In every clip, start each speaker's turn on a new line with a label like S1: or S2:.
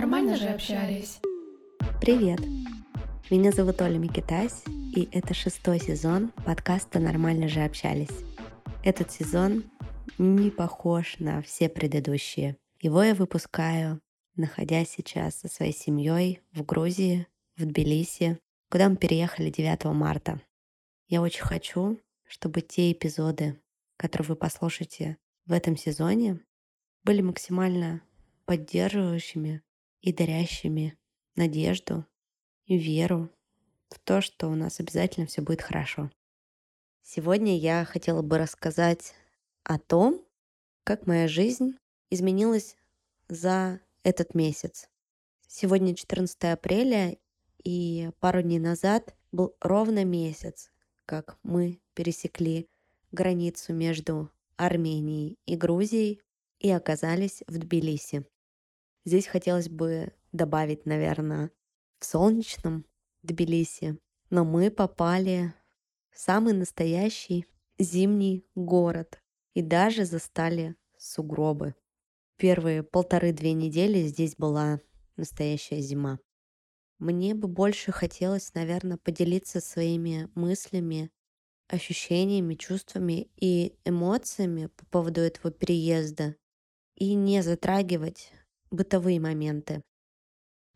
S1: Нормально же общались.
S2: Привет! Меня зовут Оля Микитась, и это шестой сезон подкаста «Нормально же общались». Этот сезон не похож на все предыдущие. Его я выпускаю, находясь сейчас со своей семьей в Грузии, в Тбилиси, куда мы переехали 9 марта. Я очень хочу, чтобы те эпизоды, которые вы послушаете в этом сезоне, были максимально поддерживающими и дарящими надежду и веру в то, что у нас обязательно все будет хорошо. Сегодня я хотела бы рассказать о том, как моя жизнь изменилась за этот месяц. Сегодня 14 апреля, и пару дней назад был ровно месяц, как мы пересекли границу между Арменией и Грузией и оказались в Тбилиси. Здесь хотелось бы добавить, наверное, в солнечном Тбилиси, но мы попали в самый настоящий зимний город и даже застали сугробы. Первые полторы-две недели здесь была настоящая зима. Мне бы больше хотелось, наверное, поделиться своими мыслями, ощущениями, чувствами и эмоциями по поводу этого переезда и не затрагивать бытовые моменты.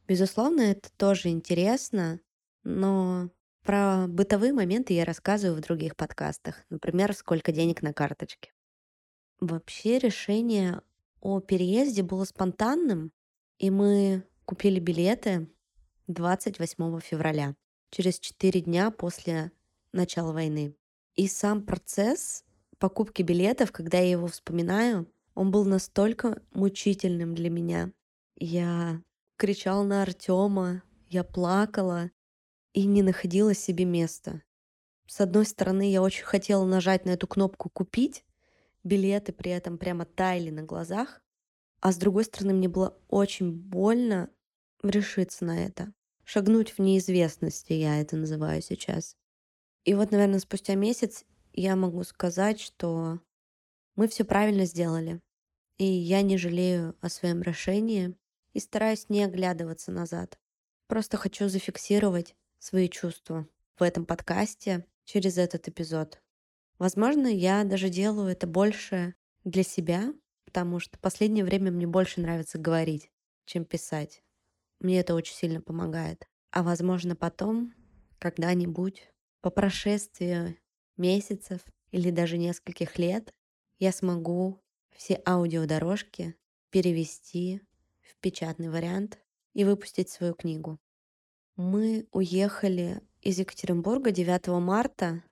S2: Безусловно, это тоже интересно, но про бытовые моменты я рассказываю в других подкастах, например, сколько денег на карточке. Вообще решение о переезде было спонтанным, и мы купили билеты 28 февраля, через 4 дня после начала войны. И сам процесс покупки билетов, когда я его вспоминаю, он был настолько мучительным для меня. Я кричала на Артема, я плакала и не находила себе места. С одной стороны, я очень хотела нажать на эту кнопку «Купить», билеты при этом прямо таяли на глазах, а с другой стороны, мне было очень больно решиться на это. Шагнуть в неизвестности, я это называю сейчас. И вот, наверное, спустя месяц я могу сказать, что мы все правильно сделали. И я не жалею о своем решении и стараюсь не оглядываться назад. Просто хочу зафиксировать свои чувства в этом подкасте через этот эпизод. Возможно, я даже делаю это больше для себя, потому что в последнее время мне больше нравится говорить, чем писать. Мне это очень сильно помогает. А возможно, потом, когда-нибудь, по прошествии месяцев или даже нескольких лет, я смогу все аудиодорожки перевести в печатный вариант и выпустить свою книгу. Мы уехали из Екатеринбурга 9 марта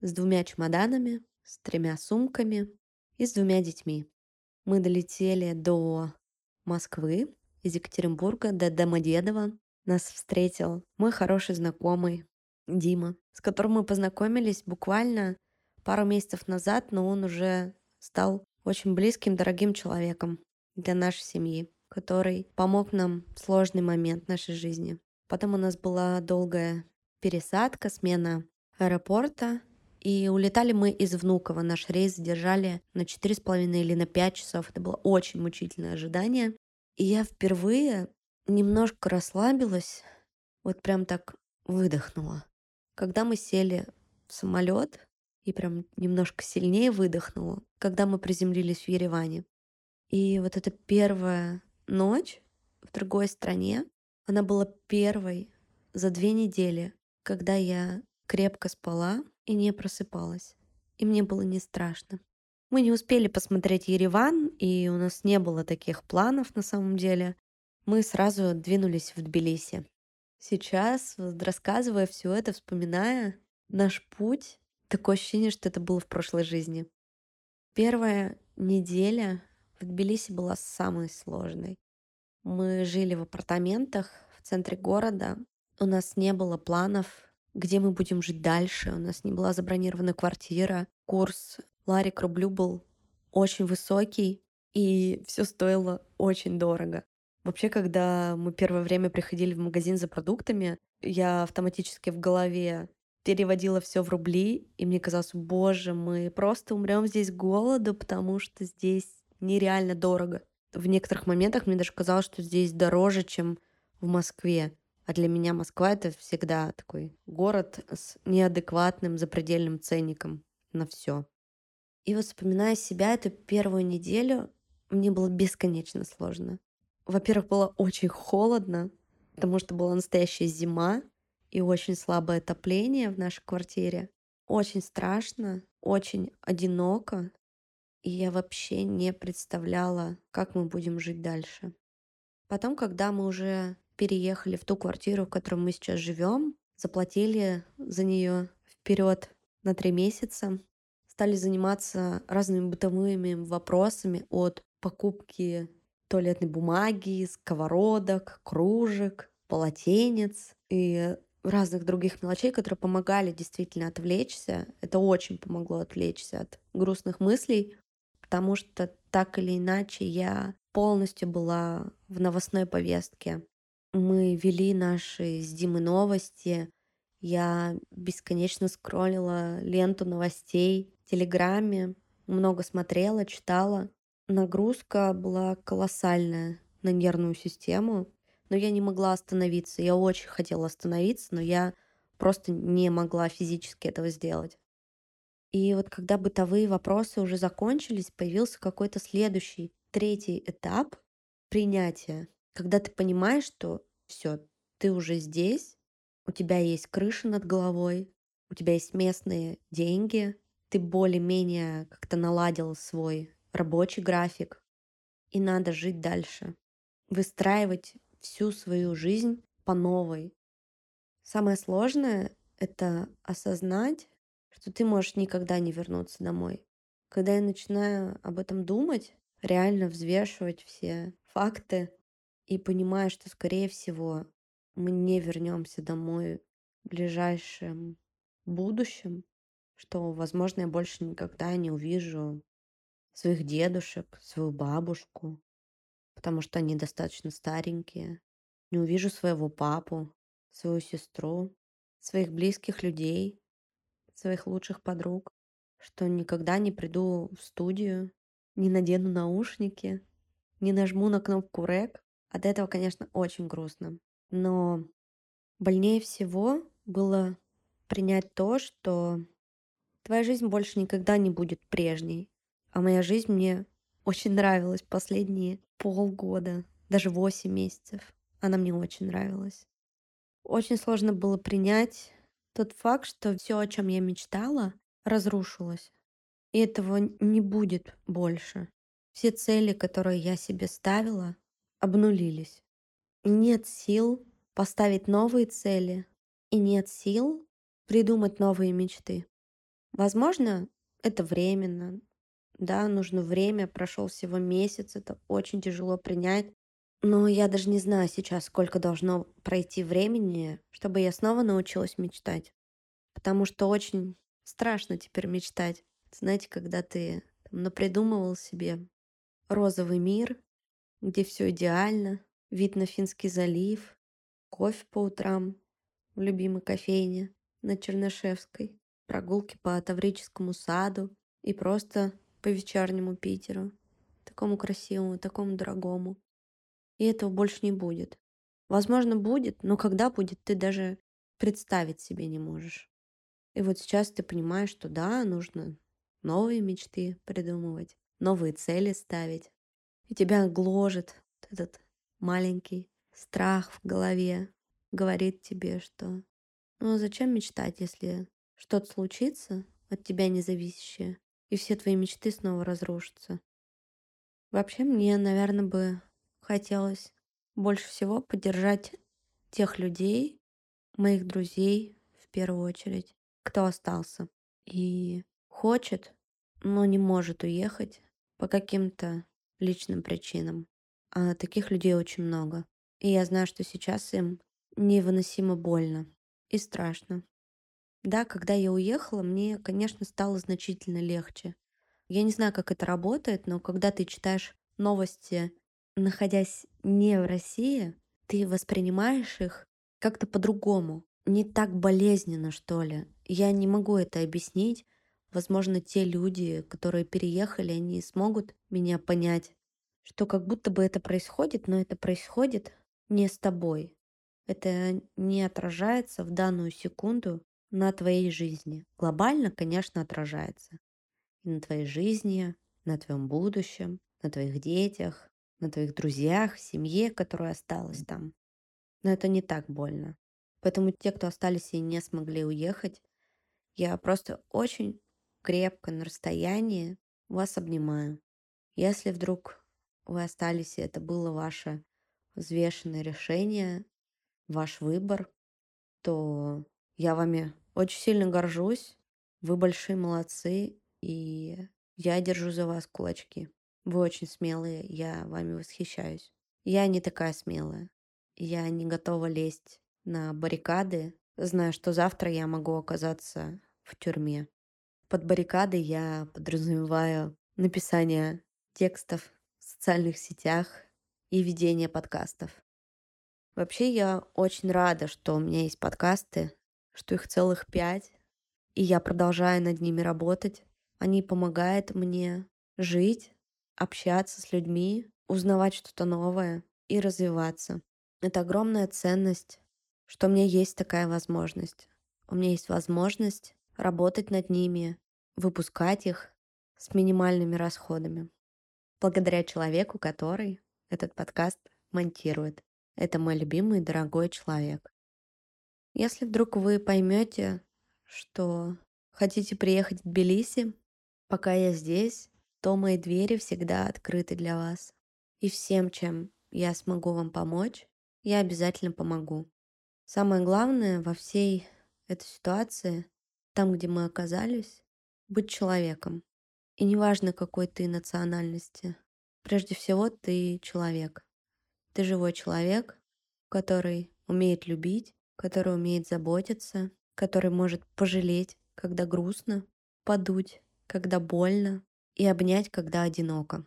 S2: с двумя чемоданами, с тремя сумками и с двумя детьми. Мы долетели до Москвы из Екатеринбурга до Домодедово. Нас встретил мой хороший знакомый Дима, с которым мы познакомились буквально пару месяцев назад, но он уже стал очень близким, дорогим человеком для нашей семьи, который помог нам в сложный момент нашей жизни. Потом у нас была долгая пересадка, смена аэропорта, и улетали мы из Внуково. Наш рейс задержали на 4,5 или на 5 часов. Это было очень мучительное ожидание. И я впервые немножко расслабилась, вот прям так выдохнула. Когда мы сели в самолет, и прям немножко сильнее выдохнула, когда мы приземлились в Ереване. И вот эта первая ночь в другой стране, она была первой за две недели, когда я крепко спала и не просыпалась. И мне было не страшно. Мы не успели посмотреть Ереван, и у нас не было таких планов на самом деле. Мы сразу двинулись в Тбилиси. Сейчас, рассказывая все это, вспоминая наш путь, такое ощущение, что это было в прошлой жизни. Первая неделя в Тбилиси была самой сложной. Мы жили в апартаментах в центре города. У нас не было планов, где мы будем жить дальше. У нас не была забронирована квартира. Курс Лари к рублю был очень высокий, и все стоило очень дорого. Вообще, когда мы первое время приходили в магазин за продуктами, я автоматически в голове переводила все в рубли, и мне казалось, боже, мы просто умрем здесь голоду, потому что здесь нереально дорого. В некоторых моментах мне даже казалось, что здесь дороже, чем в Москве. А для меня Москва — это всегда такой город с неадекватным запредельным ценником на все. И вот вспоминая себя эту первую неделю, мне было бесконечно сложно. Во-первых, было очень холодно, потому что была настоящая зима и очень слабое отопление в нашей квартире. Очень страшно, очень одиноко, и я вообще не представляла, как мы будем жить дальше. Потом, когда мы уже переехали в ту квартиру, в которой мы сейчас живем, заплатили за нее вперед на три месяца, стали заниматься разными бытовыми вопросами от покупки туалетной бумаги, сковородок, кружек, полотенец и разных других мелочей, которые помогали действительно отвлечься. Это очень помогло отвлечься от грустных мыслей, потому что так или иначе я полностью была в новостной повестке. Мы вели наши с Димой новости, я бесконечно скроллила ленту новостей в Телеграме, много смотрела, читала. Нагрузка была колоссальная на нервную систему, но я не могла остановиться. Я очень хотела остановиться, но я просто не могла физически этого сделать. И вот когда бытовые вопросы уже закончились, появился какой-то следующий, третий этап принятия, когда ты понимаешь, что все, ты уже здесь, у тебя есть крыша над головой, у тебя есть местные деньги, ты более-менее как-то наладил свой рабочий график, и надо жить дальше, выстраивать всю свою жизнь по новой. Самое сложное — это осознать, что ты можешь никогда не вернуться домой. Когда я начинаю об этом думать, реально взвешивать все факты и понимаю, что, скорее всего, мы не вернемся домой в ближайшем будущем, что, возможно, я больше никогда не увижу своих дедушек, свою бабушку, потому что они достаточно старенькие. Не увижу своего папу, свою сестру, своих близких людей, своих лучших подруг, что никогда не приду в студию, не надену наушники, не нажму на кнопку рек. От этого, конечно, очень грустно. Но больнее всего было принять то, что твоя жизнь больше никогда не будет прежней. А моя жизнь мне очень нравилась последние полгода, даже 8 месяцев. Она мне очень нравилась. Очень сложно было принять тот факт, что все, о чем я мечтала, разрушилось. И этого не будет больше. Все цели, которые я себе ставила, обнулились нет сил поставить новые цели и нет сил придумать новые мечты. Возможно, это временно. Да, нужно время, прошел всего месяц, это очень тяжело принять. Но я даже не знаю сейчас, сколько должно пройти времени, чтобы я снова научилась мечтать. Потому что очень страшно теперь мечтать. Знаете, когда ты там, напридумывал себе розовый мир, где все идеально, Вид на Финский залив, кофе по утрам в любимой кофейне на Чернышевской, прогулки по Таврическому саду и просто по вечернему Питеру, такому красивому, такому дорогому. И этого больше не будет. Возможно, будет, но когда будет, ты даже представить себе не можешь. И вот сейчас ты понимаешь, что да, нужно новые мечты придумывать, новые цели ставить. И тебя гложет этот маленький страх в голове говорит тебе, что ну зачем мечтать, если что-то случится от тебя независящее, и все твои мечты снова разрушатся. Вообще мне, наверное, бы хотелось больше всего поддержать тех людей, моих друзей в первую очередь, кто остался и хочет, но не может уехать по каким-то личным причинам. А таких людей очень много. И я знаю, что сейчас им невыносимо больно и страшно. Да, когда я уехала, мне, конечно, стало значительно легче. Я не знаю, как это работает, но когда ты читаешь новости, находясь не в России, ты воспринимаешь их как-то по-другому, не так болезненно, что ли. Я не могу это объяснить. Возможно, те люди, которые переехали, они смогут меня понять что как будто бы это происходит, но это происходит не с тобой. Это не отражается в данную секунду на твоей жизни. Глобально, конечно, отражается. И на твоей жизни, на твоем будущем, на твоих детях, на твоих друзьях, семье, которая осталась там. Но это не так больно. Поэтому те, кто остались и не смогли уехать, я просто очень крепко на расстоянии вас обнимаю. Если вдруг вы остались, и это было ваше взвешенное решение, ваш выбор, то я вами очень сильно горжусь. Вы большие молодцы, и я держу за вас кулачки. Вы очень смелые, я вами восхищаюсь. Я не такая смелая. Я не готова лезть на баррикады, зная, что завтра я могу оказаться в тюрьме. Под баррикадой я подразумеваю написание текстов в социальных сетях и ведение подкастов. Вообще я очень рада, что у меня есть подкасты, что их целых пять, и я продолжаю над ними работать. Они помогают мне жить, общаться с людьми, узнавать что-то новое и развиваться. Это огромная ценность, что у меня есть такая возможность. У меня есть возможность работать над ними, выпускать их с минимальными расходами. Благодаря человеку, который этот подкаст монтирует. Это мой любимый и дорогой человек. Если вдруг вы поймете, что хотите приехать в Тбилиси, пока я здесь, то мои двери всегда открыты для вас. И всем, чем я смогу вам помочь, я обязательно помогу. Самое главное во всей этой ситуации, там, где мы оказались, быть человеком. И неважно, какой ты национальности, прежде всего ты человек. Ты живой человек, который умеет любить, который умеет заботиться, который может пожалеть, когда грустно, подуть, когда больно, и обнять, когда одиноко.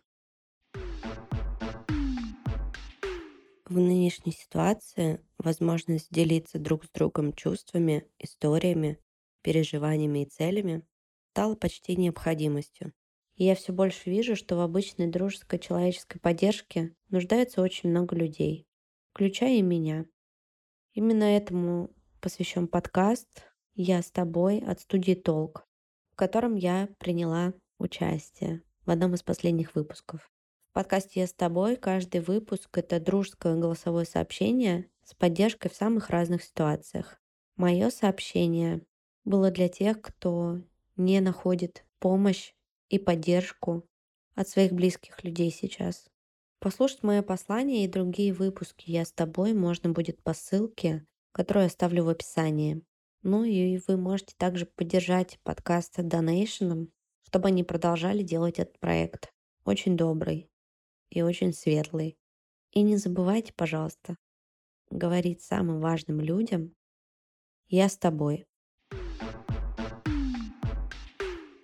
S2: В нынешней ситуации возможность делиться друг с другом чувствами, историями, переживаниями и целями стала почти необходимостью. И я все больше вижу, что в обычной дружеской человеческой поддержке нуждается очень много людей, включая и меня. Именно этому посвящен подкаст «Я с тобой» от студии «Толк», в котором я приняла участие в одном из последних выпусков. В подкасте «Я с тобой» каждый выпуск — это дружеское голосовое сообщение с поддержкой в самых разных ситуациях. Мое сообщение было для тех, кто не находит помощь и поддержку от своих близких людей сейчас. Послушать мое послание и другие выпуски «Я с тобой» можно будет по ссылке, которую оставлю в описании. Ну и вы можете также поддержать подкаст донейшеном чтобы они продолжали делать этот проект. Очень добрый и очень светлый. И не забывайте, пожалуйста, говорить самым важным людям «Я с тобой».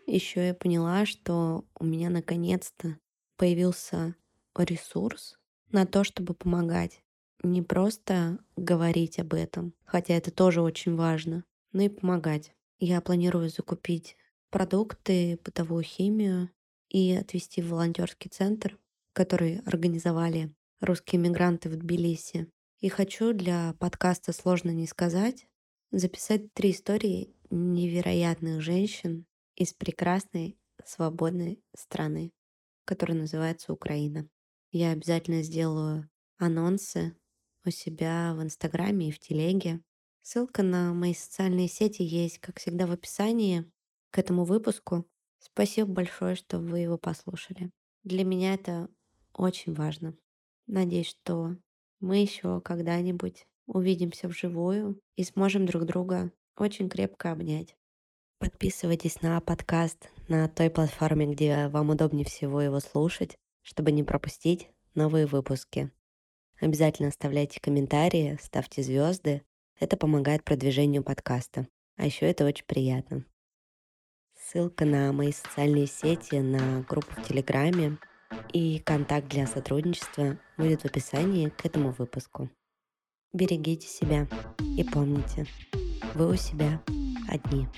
S2: Еще я поняла, что у меня наконец-то появился ресурс на то, чтобы помогать. Не просто говорить об этом, хотя это тоже очень важно, но и помогать. Я планирую закупить продукты, бытовую химию и отвезти в волонтерский центр, который организовали русские мигранты в Тбилиси. И хочу для подкаста «Сложно не сказать» записать три истории невероятных женщин из прекрасной свободной страны, которая называется Украина. Я обязательно сделаю анонсы у себя в Инстаграме и в Телеге. Ссылка на мои социальные сети есть, как всегда, в описании к этому выпуску. Спасибо большое, что вы его послушали. Для меня это очень важно. Надеюсь, что мы еще когда-нибудь увидимся вживую и сможем друг друга очень крепко обнять. Подписывайтесь на подкаст на той платформе, где вам удобнее всего его слушать, чтобы не пропустить новые выпуски. Обязательно оставляйте комментарии, ставьте звезды. Это помогает продвижению подкаста. А еще это очень приятно. Ссылка на мои социальные сети, на группу в Телеграме и контакт для сотрудничества будет в описании к этому выпуску. Берегите себя и помните, вы у себя одни.